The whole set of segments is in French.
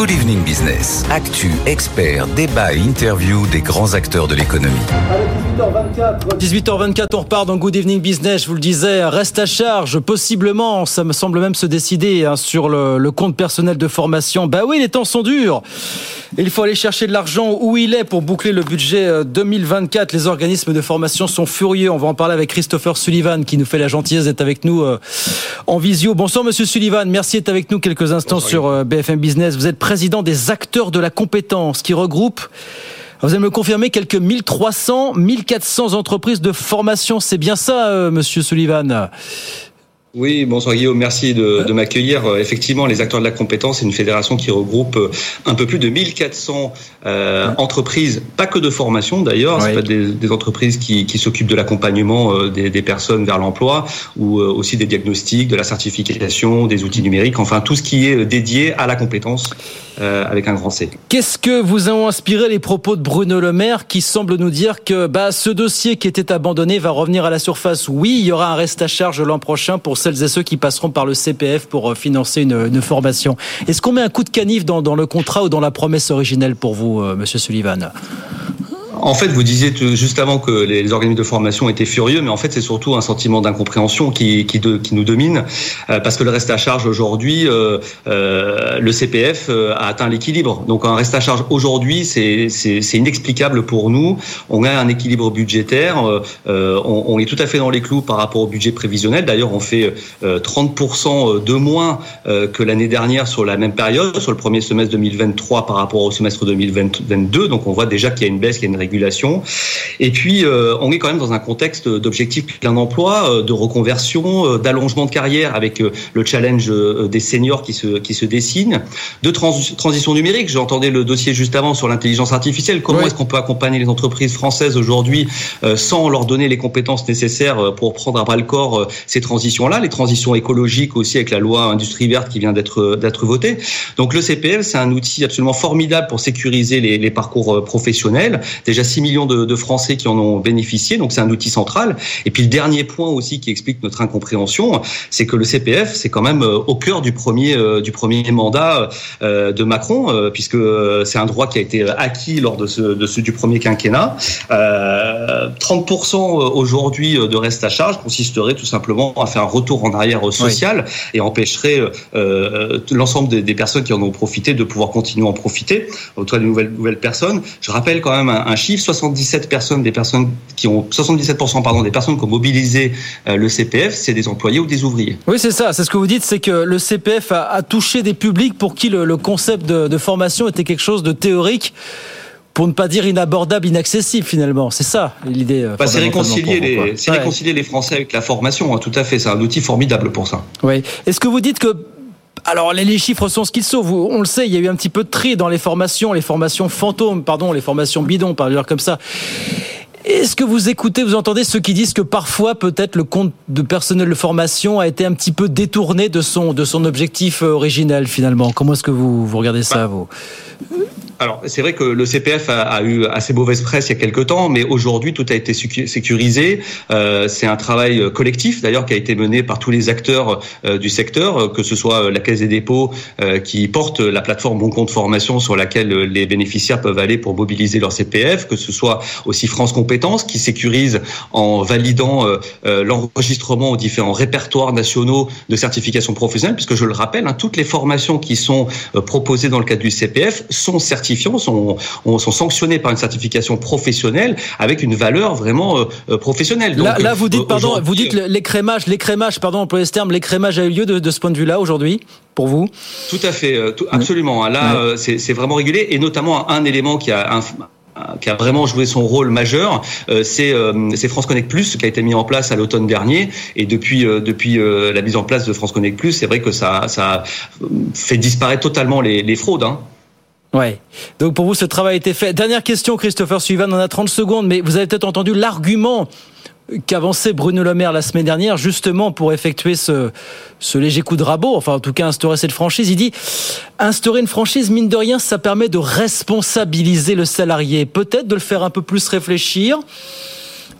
Good Evening Business. Actu, experts, débat et interview des grands acteurs de l'économie. 18h24, on repart dans Good Evening Business. Je vous le disais, reste à charge, possiblement. Ça me semble même se décider hein, sur le, le, compte personnel de formation. Bah oui, les temps sont durs. Il faut aller chercher de l'argent où il est pour boucler le budget 2024. Euh, les organismes de formation sont furieux. On va en parler avec Christopher Sullivan qui nous fait la gentillesse d'être avec nous euh, en visio. Bonsoir, monsieur Sullivan. Merci d'être avec nous quelques instants sur euh, BFM Business. Vous êtes président des acteurs de la compétence qui regroupe vous allez me confirmer quelques 1300, 1400 entreprises de formation. C'est bien ça, monsieur Sullivan? Oui, bonsoir Guillaume, merci de, de m'accueillir. Euh, effectivement, les acteurs de la compétence, c'est une fédération qui regroupe euh, un peu plus de 1400 euh, entreprises, pas que de formation d'ailleurs, c'est pas des, des, entreprises qui, qui s'occupent de l'accompagnement euh, des, des, personnes vers l'emploi ou aussi des diagnostics, de la certification, des outils numériques, enfin tout ce qui est dédié à la compétence euh, avec un grand C. Qu'est-ce que vous ont inspiré les propos de Bruno Le Maire qui semble nous dire que bah, ce dossier qui était abandonné va revenir à la surface? Oui, il y aura un reste à charge l'an prochain pour celles et ceux qui passeront par le CPF pour euh, financer une, formation. Est-ce qu'on met un coup de canif dans, dans, le contrat ou dans la promesse originelle pour vous, euh, Monsieur Sullivan? En fait, vous disiez juste avant que les organismes de formation étaient furieux, mais en fait, c'est surtout un sentiment d'incompréhension qui, qui, qui, nous domine, euh, parce que le reste à charge aujourd'hui, euh, euh, le CPF euh, a atteint l'équilibre. Donc, un reste à charge aujourd'hui, c'est inexplicable pour nous. On a un équilibre budgétaire, euh, on, on, est tout à fait dans les clous par rapport au budget prévisionnel. D'ailleurs, on fait 30% de moins que l'année dernière sur la même période, sur le premier semestre 2023 par rapport au semestre 2022. Donc, on voit déjà qu'il y a une baisse, qu'il y a une régulation. Et puis, euh, on est quand même dans un contexte d'objectif plein emploi, euh, de reconversion, euh, d'allongement de carrière avec le challenge des seniors qui se, qui se dessine, de transition numérique. J'entendais le dossier juste avant sur l'intelligence artificielle. Comment est-ce qu'on peut accompagner les entreprises françaises aujourd'hui sans leur donner les compétences nécessaires pour prendre à bras le corps ces transitions-là, les transitions écologiques aussi avec la loi industrie verte qui vient d'être d'être votée. Donc le CPL, c'est un outil absolument formidable pour sécuriser les, les parcours professionnels. Déjà 6 millions de, de, Français qui en ont bénéficié, donc c'est un outil central. Et puis le dernier point aussi qui explique notre incompréhension, c'est que le CPF, c'est quand même euh, au cœur du premier euh, du premier mandat euh, de Macron, puisque c'est un droit qui a été acquis lors de ce, de ce du premier quinquennat. 30% aujourd'hui de reste à charge consisterait tout simplement à faire un retour en arrière social oui. et empêcherait l'ensemble des, des, personnes qui en ont profité de pouvoir continuer à en profiter, autour des nouvelles, nouvelles personnes. Je rappelle quand même un, un chiffre 77 personnes, des personnes qui ont 77% pardon, des personnes qui ont mobilisé euh, le CPF, c'est des employés ou des ouvriers. Oui, c'est ça. C'est ce que vous dites, c'est que le CPF a, a, touché des publics pour qui le, le concept de, de formation était quelque chose de théorique pour ne pas dire inabordable, inaccessible finalement. C'est ça l'idée. Bah, c'est réconcilier, les, ouais. réconcilier les Français avec la formation, hein, tout à fait. C'est un outil formidable pour ça. Oui. Est-ce que vous dites que alors les, chiffres sont ce qu'ils sont. On le sait, il y a eu un petit peu de tri dans les formations, les formations fantômes, pardon, les formations bidons, par dire comme ça. Est-ce que vous écoutez, vous entendez ceux qui disent que parfois peut-être le compte de personnel de formation a été un petit peu détourné de son de son objectif originel finalement? Comment est-ce que vous vous regardez ça vous? Alors, c'est vrai que le CPF a, eu assez mauvaise presse il y a quelques temps, mais aujourd'hui, tout a été sécurisé. Euh, c'est un travail collectif, d'ailleurs, qui a été mené par tous les acteurs euh, du secteur, que ce soit la Caisse des dépôts euh, qui porte la plateforme Bon Compte Formation sur laquelle les bénéficiaires peuvent aller pour mobiliser leur CPF, que ce soit aussi France Compétences qui sécurise en validant euh, euh, l'enregistrement aux différents répertoires nationaux de certification professionnelle, puisque je le rappelle, hein, toutes les formations qui sont euh, proposées dans le cadre du CPF sont certifiées sont, sont sanctionnés par une certification professionnelle avec une valeur vraiment euh, professionnelle. Donc, là, là, vous dites, pardon, vous dites l'écrémage, l'écrémage, pardon, pour ce terme, l'écrémage a eu lieu de, de ce point de vue-là aujourd'hui pour vous? Tout à fait, tout, absolument. Là, c'est vraiment régulé et notamment un élément qui a un, qui a vraiment joué son rôle majeur, euh, c'est euh, France Connect Plus qui a été mis en place à l'automne dernier. Et depuis, euh, depuis la mise en place de France Connect Plus, c'est vrai que ça, ça fait disparaître totalement les, les fraudes. Hein. Ouais. Donc pour vous, ce travail a été fait. Dernière question, Christopher Suivan, on a 30 secondes, mais vous avez peut-être entendu l'argument qu'avançait Bruno Le Maire la semaine dernière, justement pour effectuer ce, ce léger coup de rabot, enfin en tout cas instaurer cette franchise. Il dit instaurer une franchise, mine de rien, ça permet de responsabiliser le salarié, peut-être de le faire un peu plus réfléchir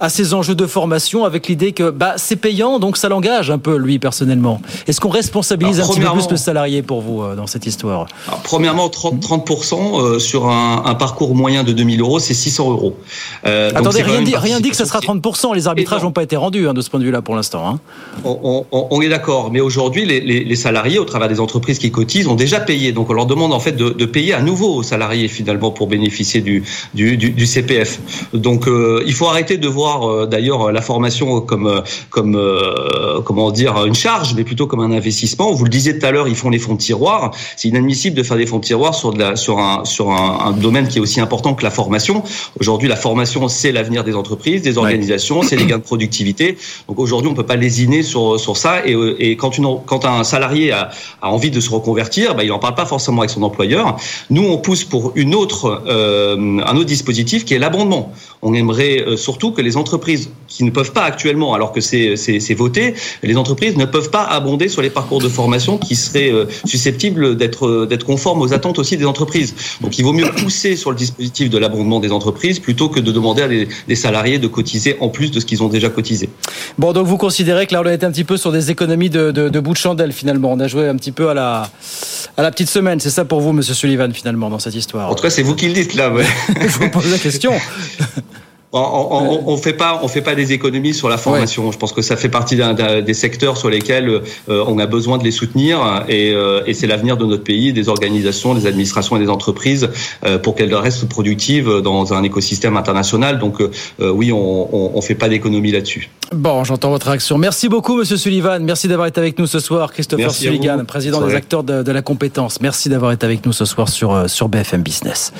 à ces enjeux de formation avec l'idée que bah, c'est payant, donc ça l'engage un peu, lui, personnellement Est-ce qu'on responsabilise un petit peu plus le salarié pour vous dans cette histoire? Premièrement, 30%, 30 sur un, un, parcours moyen de 2000 euros, c'est 600 euros. Attendez, rien dit, rien dit que ça sera 30%. Les arbitrages n'ont pas été rendus hein, de ce point de vue-là pour l'instant. Hein. On, on, on, est d'accord, mais aujourd'hui, les, les, les, salariés, au travers des entreprises qui cotisent, ont déjà payé. Donc on leur demande en fait de, de payer à nouveau aux salariés finalement pour bénéficier du, du, du, du CPF. Donc euh, il faut arrêter de voir euh, d'ailleurs la formation comme, euh, comme euh, comment dire une charge, mais plutôt comme un investissement. Vous le disiez tout à l'heure, ils font les fonds de tiroir. C'est inadmissible de faire des fonds de tiroir sur, de la, sur, un, sur un, un domaine qui est aussi important que la formation. Aujourd'hui, la formation, c'est l'avenir des entreprises, des organisations, c'est les gains de productivité. Donc aujourd'hui, on peut pas lésiner sur, sur ça. Et, et quand, une, quand un salarié a, a envie de se reconvertir, bah, il en parle pas forcément avec son employeur. Nous, on pousse pour une autre, euh, un autre dispositif qui est l'abondement. On aimerait surtout que les entreprises qui ne peuvent pas actuellement, alors que c'est voté, les entreprises ne peuvent pas abonder sur les parcours de formation qui seraient euh, susceptibles d'être d'être conformes aux attentes aussi des entreprises. Donc il vaut mieux pousser sur le dispositif de l'abondement des entreprises plutôt que de demander à des, des salariés de cotiser en plus de ce qu'ils ont déjà cotisé. Bon, donc vous considérez que là on est un petit peu sur des économies de, de, de bout de chandelle finalement. On a joué un petit peu à la à la petite semaine. C'est ça pour vous, Monsieur Sullivan, finalement, dans cette histoire? En tout cas, c'est vous qui le dites là. Ouais. Je vous pose la question. On, on, fait pas, on fait pas des économies sur la formation. Ouais. Je pense que ça fait partie d'un, d'un, des secteurs sur lesquels euh, on a besoin de les soutenir et, euh, et c'est l'avenir de notre pays, des organisations, des administrations et des entreprises euh, pour qu'elles restent productives dans un écosystème international. Donc oui, on, on, fait pas d'économies là-dessus. Bon, j'entends votre réaction. Merci beaucoup, Monsieur Sullivan. Merci d'avoir été avec nous ce soir, Christopher Sullivan, président des acteurs de, de, la compétence. Merci d'avoir été avec nous ce soir sur sur BFM Business.